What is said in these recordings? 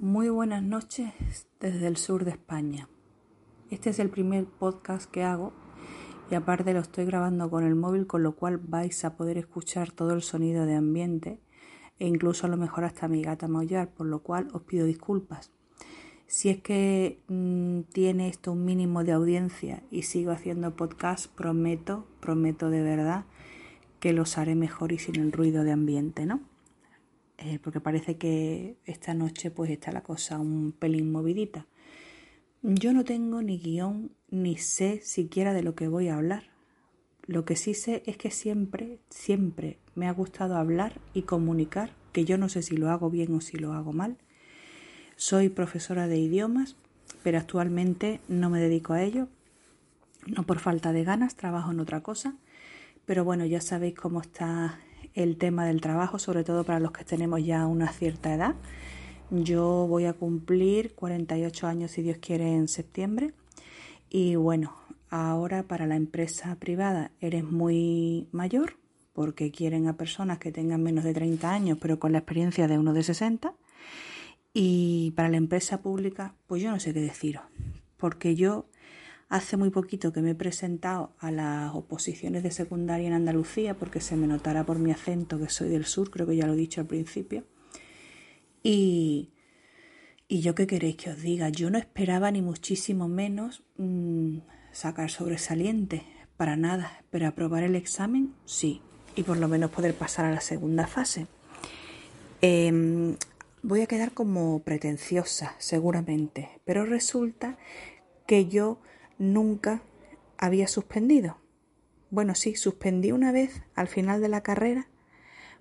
Muy buenas noches desde el sur de España. Este es el primer podcast que hago y aparte lo estoy grabando con el móvil con lo cual vais a poder escuchar todo el sonido de ambiente e incluso a lo mejor hasta mi gata maullar, por lo cual os pido disculpas. Si es que mmm, tiene esto un mínimo de audiencia y sigo haciendo podcast, prometo, prometo de verdad que los haré mejor y sin el ruido de ambiente, ¿no? Eh, porque parece que esta noche pues está la cosa un pelín movidita. Yo no tengo ni guion ni sé siquiera de lo que voy a hablar. Lo que sí sé es que siempre, siempre me ha gustado hablar y comunicar, que yo no sé si lo hago bien o si lo hago mal. Soy profesora de idiomas, pero actualmente no me dedico a ello, no por falta de ganas, trabajo en otra cosa. Pero bueno, ya sabéis cómo está el tema del trabajo, sobre todo para los que tenemos ya una cierta edad. Yo voy a cumplir 48 años, si Dios quiere, en septiembre. Y bueno, ahora para la empresa privada eres muy mayor, porque quieren a personas que tengan menos de 30 años, pero con la experiencia de uno de 60. Y para la empresa pública, pues yo no sé qué deciros, porque yo Hace muy poquito que me he presentado a las oposiciones de secundaria en Andalucía porque se me notará por mi acento que soy del sur, creo que ya lo he dicho al principio. Y, y yo qué queréis que os diga, yo no esperaba ni muchísimo menos mmm, sacar sobresaliente, para nada, pero aprobar el examen sí, y por lo menos poder pasar a la segunda fase. Eh, voy a quedar como pretenciosa, seguramente, pero resulta que yo nunca había suspendido. Bueno, sí, suspendí una vez al final de la carrera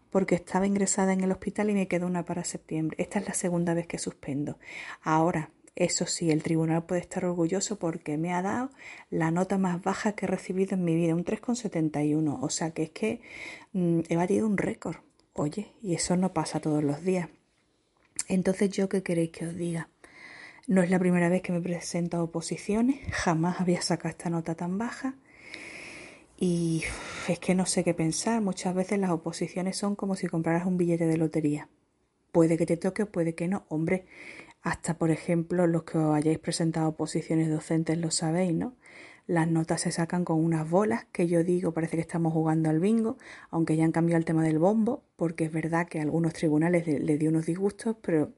porque estaba ingresada en el hospital y me quedó una para septiembre. Esta es la segunda vez que suspendo. Ahora, eso sí, el tribunal puede estar orgulloso porque me ha dado la nota más baja que he recibido en mi vida, un 3,71. O sea que es que mmm, he batido un récord. Oye, y eso no pasa todos los días. Entonces, ¿yo qué queréis que os diga? No es la primera vez que me presento oposiciones, jamás había sacado esta nota tan baja y es que no sé qué pensar. Muchas veces las oposiciones son como si compraras un billete de lotería. Puede que te toque, puede que no. Hombre, hasta por ejemplo los que os hayáis presentado oposiciones docentes lo sabéis, ¿no? Las notas se sacan con unas bolas que yo digo, parece que estamos jugando al bingo, aunque ya han cambiado el tema del bombo, porque es verdad que a algunos tribunales le, le dio unos disgustos, pero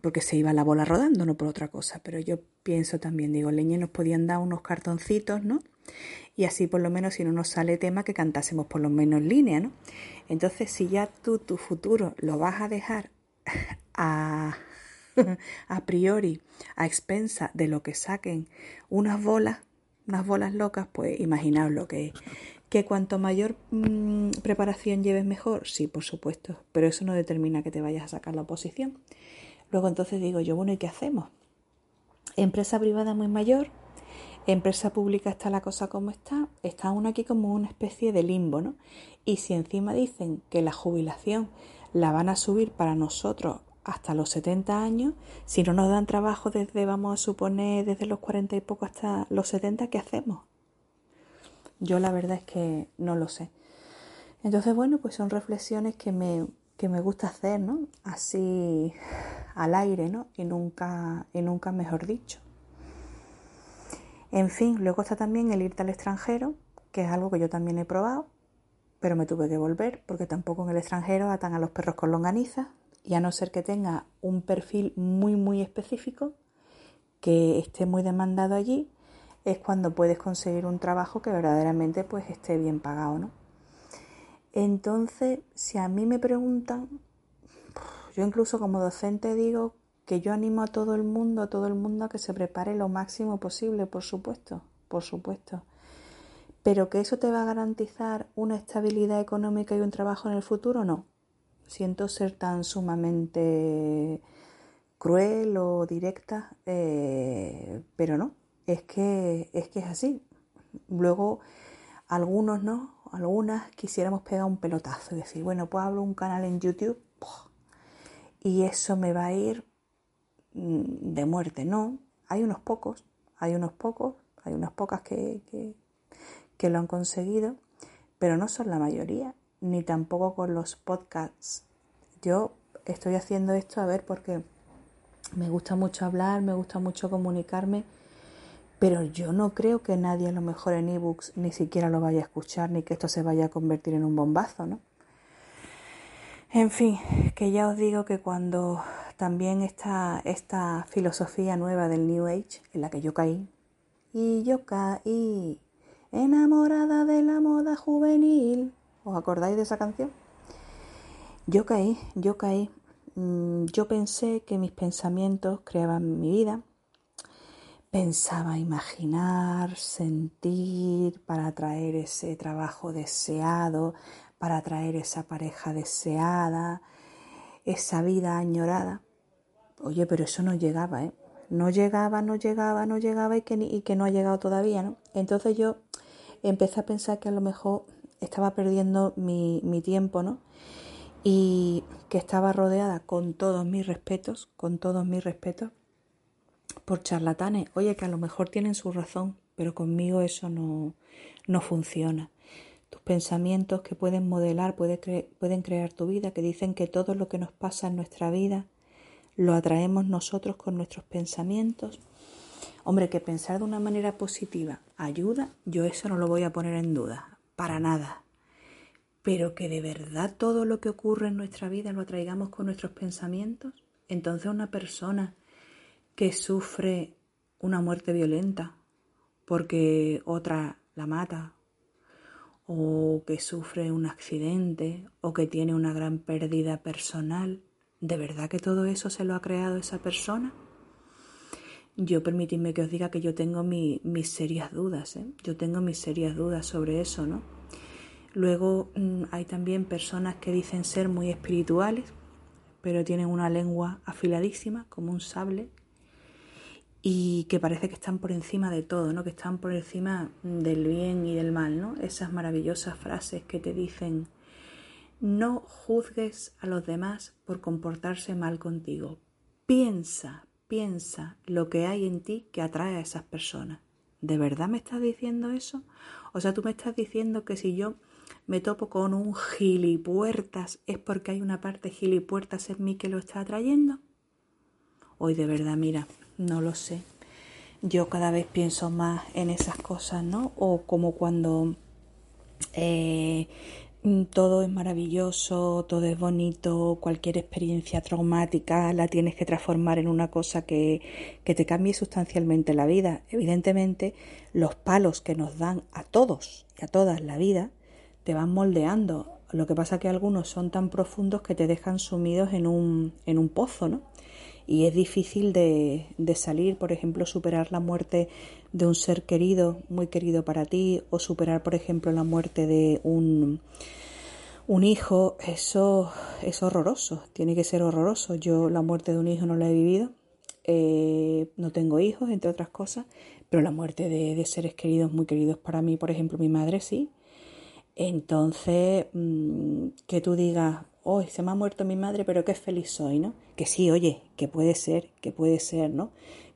porque se iba la bola rodando, no por otra cosa. Pero yo pienso también, digo, leñe nos podían dar unos cartoncitos, ¿no? Y así por lo menos si no nos sale tema que cantásemos por lo menos línea, ¿no? Entonces si ya tú tu futuro lo vas a dejar a, a priori, a expensa de lo que saquen unas bolas, unas bolas locas, pues imaginaos lo que es. ¿Que cuanto mayor mmm, preparación lleves mejor? Sí, por supuesto, pero eso no determina que te vayas a sacar la oposición. Luego entonces digo yo, bueno, ¿y qué hacemos? Empresa privada muy mayor, empresa pública está la cosa como está, está aún aquí como una especie de limbo, ¿no? Y si encima dicen que la jubilación la van a subir para nosotros hasta los 70 años, si no nos dan trabajo desde, vamos a suponer, desde los 40 y poco hasta los 70, ¿qué hacemos? Yo la verdad es que no lo sé. Entonces, bueno, pues son reflexiones que me, que me gusta hacer, ¿no? Así al aire, ¿no? Y nunca, y nunca mejor dicho. En fin, luego está también el irte al extranjero, que es algo que yo también he probado, pero me tuve que volver porque tampoco en el extranjero atan a los perros con longaniza y a no ser que tenga un perfil muy muy específico que esté muy demandado allí, es cuando puedes conseguir un trabajo que verdaderamente pues esté bien pagado, ¿no? Entonces, si a mí me preguntan, yo incluso como docente digo que yo animo a todo el mundo, a todo el mundo a que se prepare lo máximo posible, por supuesto, por supuesto. Pero que eso te va a garantizar una estabilidad económica y un trabajo en el futuro, no. Siento ser tan sumamente cruel o directa, eh, pero no, es que, es que es así. Luego, algunos no, algunas quisiéramos pegar un pelotazo y decir, bueno, pues abro un canal en YouTube y eso me va a ir mm, de muerte. No, hay unos pocos, hay unos pocos, hay unas pocas que, que, que lo han conseguido, pero no son la mayoría, ni tampoco con los podcasts. Yo estoy haciendo esto a ver porque Me gusta mucho hablar, me gusta mucho comunicarme, pero yo no creo que nadie a lo mejor en ebooks ni siquiera lo vaya a escuchar, ni que esto se vaya a convertir en un bombazo, ¿no? En fin, que ya os digo que cuando también está esta filosofía nueva del New Age, en la que yo caí, y yo caí enamorada de la moda juvenil, ¿os acordáis de esa canción? Yo caí, yo caí, mm, yo pensé que mis pensamientos creaban mi vida, pensaba imaginar, sentir para atraer ese trabajo deseado, para atraer esa pareja deseada, esa vida añorada. Oye, pero eso no llegaba, ¿eh? No llegaba, no llegaba, no llegaba y que, y que no ha llegado todavía, ¿no? Entonces yo empecé a pensar que a lo mejor estaba perdiendo mi, mi tiempo, ¿no? Y que estaba rodeada con todos mis respetos, con todos mis respetos, por charlatanes. Oye, que a lo mejor tienen su razón, pero conmigo eso no, no funciona pensamientos que pueden modelar, pueden crear tu vida, que dicen que todo lo que nos pasa en nuestra vida lo atraemos nosotros con nuestros pensamientos. Hombre, que pensar de una manera positiva ayuda, yo eso no lo voy a poner en duda, para nada. Pero que de verdad todo lo que ocurre en nuestra vida lo atraigamos con nuestros pensamientos. Entonces una persona que sufre una muerte violenta porque otra la mata o que sufre un accidente o que tiene una gran pérdida personal, ¿de verdad que todo eso se lo ha creado esa persona? Yo permitidme que os diga que yo tengo mis serias dudas, ¿eh? yo tengo mis serias dudas sobre eso, ¿no? Luego mm, hay también personas que dicen ser muy espirituales, pero tienen una lengua afiladísima, como un sable, y que parece que están por encima de todo, ¿no? Que están por encima del bien y del mal, ¿no? Esas maravillosas frases que te dicen no juzgues a los demás por comportarse mal contigo. Piensa, piensa lo que hay en ti que atrae a esas personas. ¿De verdad me estás diciendo eso? O sea, tú me estás diciendo que si yo me topo con un gilipuertas es porque hay una parte gilipuertas en mí que lo está atrayendo. Hoy de verdad, mira, no lo sé. Yo cada vez pienso más en esas cosas, ¿no? O como cuando eh, todo es maravilloso, todo es bonito, cualquier experiencia traumática la tienes que transformar en una cosa que, que te cambie sustancialmente la vida. Evidentemente, los palos que nos dan a todos y a todas la vida te van moldeando. Lo que pasa que algunos son tan profundos que te dejan sumidos en un, en un pozo, ¿no? Y es difícil de, salir, por ejemplo, superar la muerte de un ser querido, muy querido para ti, o superar, por ejemplo, la muerte de un, un hijo, eso es horroroso, tiene que ser horroroso. Yo la muerte de un hijo no la he vivido, eh, no tengo hijos, entre otras cosas, pero la muerte de, de, seres queridos, muy queridos para mí, por ejemplo, mi madre sí. Entonces, mm, que tú digas, hoy se me ha muerto mi madre, pero qué feliz soy, ¿no? Que sí, oye, que puede ser, que puede ser, ¿no?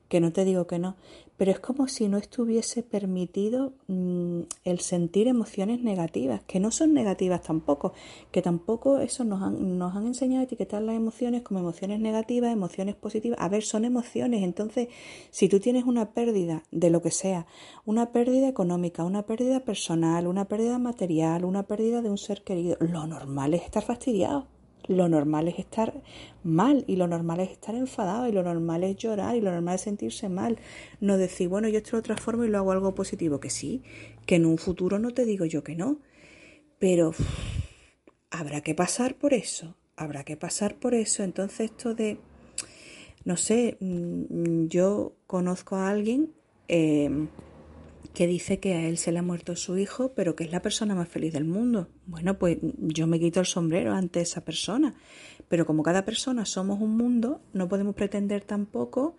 Que no te digo que no, pero es como si no estuviese permitido mm, el sentir emociones negativas, que no son negativas tampoco, que tampoco eso nos han, nos han enseñado a etiquetar las emociones como emociones negativas, emociones positivas. A ver, son emociones, entonces si tú tienes una pérdida de lo que sea, una pérdida económica, una pérdida personal, una pérdida material, una pérdida de un ser querido, lo normal es estar fastidiado. Lo normal es estar mal y lo normal es estar enfadado y lo normal es llorar y lo normal es sentirse mal. No decir, bueno, yo esto lo transformo y lo hago algo positivo. Que sí, que en un futuro no te digo yo que no. Pero habrá que pasar por eso. Habrá que pasar por eso. Entonces esto de, no sé, mm, yo conozco a alguien eh, que dice que a él se le ha muerto su hijo, pero que es la persona más feliz del mundo. Bueno, pues yo me quito el sombrero ante esa persona. Pero como cada persona somos un mundo, no podemos pretender tampoco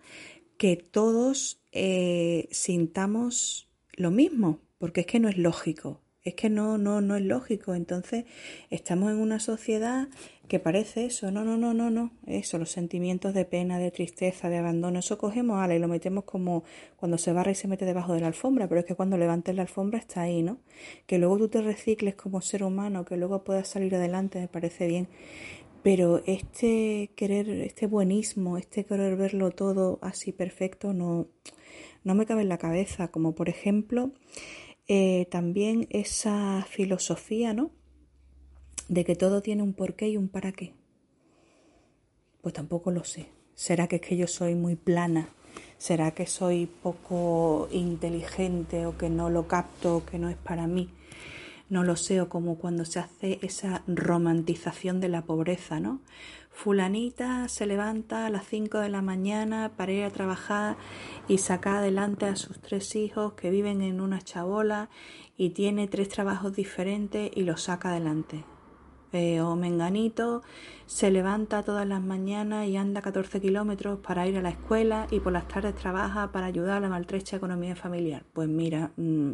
que todos eh, sintamos lo mismo, porque es que no es lógico. Es que no, no, no es lógico. Entonces, estamos en una sociedad que parece eso. No, no, no, no, no. Eso, los sentimientos de pena, de tristeza, de abandono. Eso cogemos ala y lo metemos como cuando se barra y se mete debajo de la alfombra. Pero es que cuando levantes la alfombra está ahí, ¿no? Que luego tú te recicles como ser humano, que luego puedas salir adelante, me parece bien Pero este querer, este buenismo, este querer verlo todo así perfecto, no, no me cabe en la cabeza. Como por ejemplo, eh, también esa filosofía, ¿no? De que todo tiene un porqué y un para qué. Pues tampoco lo sé. ¿Será que es que yo soy muy plana? ¿Será que soy poco inteligente o que no lo capto o que no es para mí? no lo sé, o como cuando se hace esa romantización de la pobreza, ¿no? Fulanita se levanta a las 5 de la mañana para ir a trabajar y saca adelante a sus tres hijos que viven en una chabola y tiene tres trabajos diferentes y los saca adelante. Eh, o Menganito se levanta todas las mañanas y anda 14 kilómetros para ir a la escuela y por las tardes trabaja para ayudar a la maltrecha economía familiar. Pues mira, mm,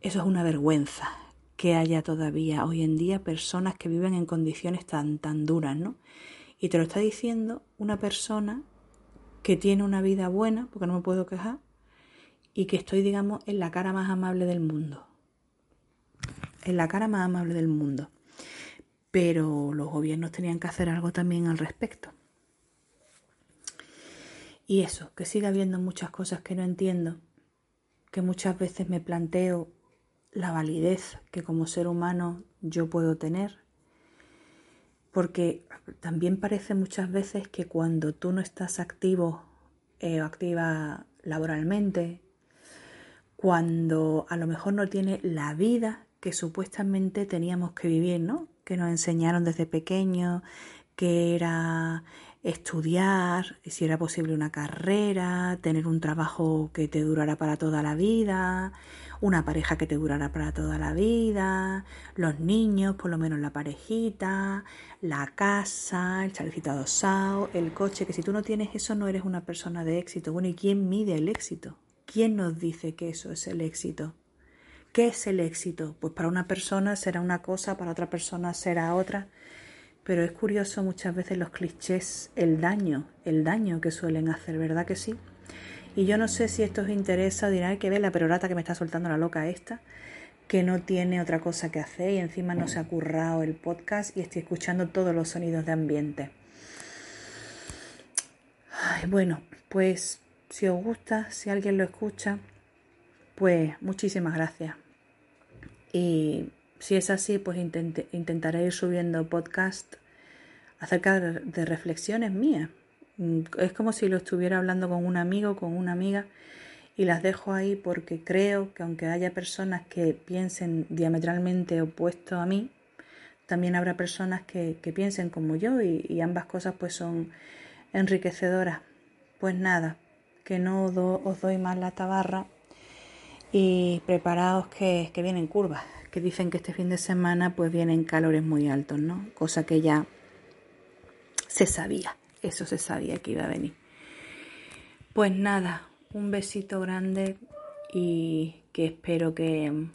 eso es una vergüenza que haya todavía hoy en día personas que viven en condiciones tan, tan duras, ¿no? Y te lo está diciendo una persona que tiene una vida buena, porque no me puedo quejar, y que estoy, digamos, en la cara más amable del mundo. En la cara más amable del mundo. Pero los gobiernos tenían que hacer algo también al respecto. Y eso, que siga habiendo muchas cosas que no entiendo, que muchas veces me planteo la validez que como ser humano yo puedo tener. Porque también parece muchas veces que cuando tú no estás activo eh, o activa laboralmente, cuando a lo mejor no tienes la vida que supuestamente teníamos que vivir, ¿no? Que nos enseñaron desde pequeños, que era estudiar, si era posible una carrera, tener un trabajo que te durara para toda la vida, una pareja que te durara para toda la vida, los niños, por lo menos la parejita, la casa, el chalecito adosado, el coche, que si tú no tienes eso no eres una persona de éxito. Bueno, ¿y quién mide el éxito? ¿Quién nos dice que eso es el éxito? ¿Qué es el éxito? Pues para una persona será una cosa, para otra persona será otra. Pero es curioso muchas veces los clichés, el daño, el daño que suelen hacer, ¿verdad que sí? Y yo no sé si esto os interesa, dirá que ve la perorata que me está soltando la loca esta, que no tiene otra cosa que hacer y encima no se ha currado el podcast y estoy escuchando todos los sonidos de ambiente. bueno, pues si os gusta, si alguien lo escucha, pues muchísimas gracias. Y si es así, pues intentaré ir subiendo podcast acerca de reflexiones mías Mm, es como si lo estuviera hablando con un amigo, con una amiga, y las dejo ahí porque creo que aunque haya personas que piensen diametralmente opuesto a mí, también habrá personas que, piensen como yo y, ambas cosas pues son enriquecedoras. Pues nada, que no os doy más la tabarra y preparaos que, que vienen curvas, dicen que este fin de semana pues vienen calores muy altos, ¿no? Cosa que ya se sabía. Eso se sabía que iba a venir. Pues nada, un besito grande y que espero que,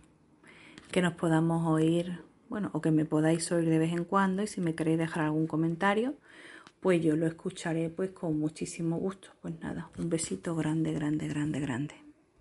que nos podamos oír, bueno, o que me podáis oír de vez en cuando y si me queréis dejar algún comentario, pues yo lo escucharé pues con muchísimo gusto. Pues nada, un besito grande, grande, grande, grande.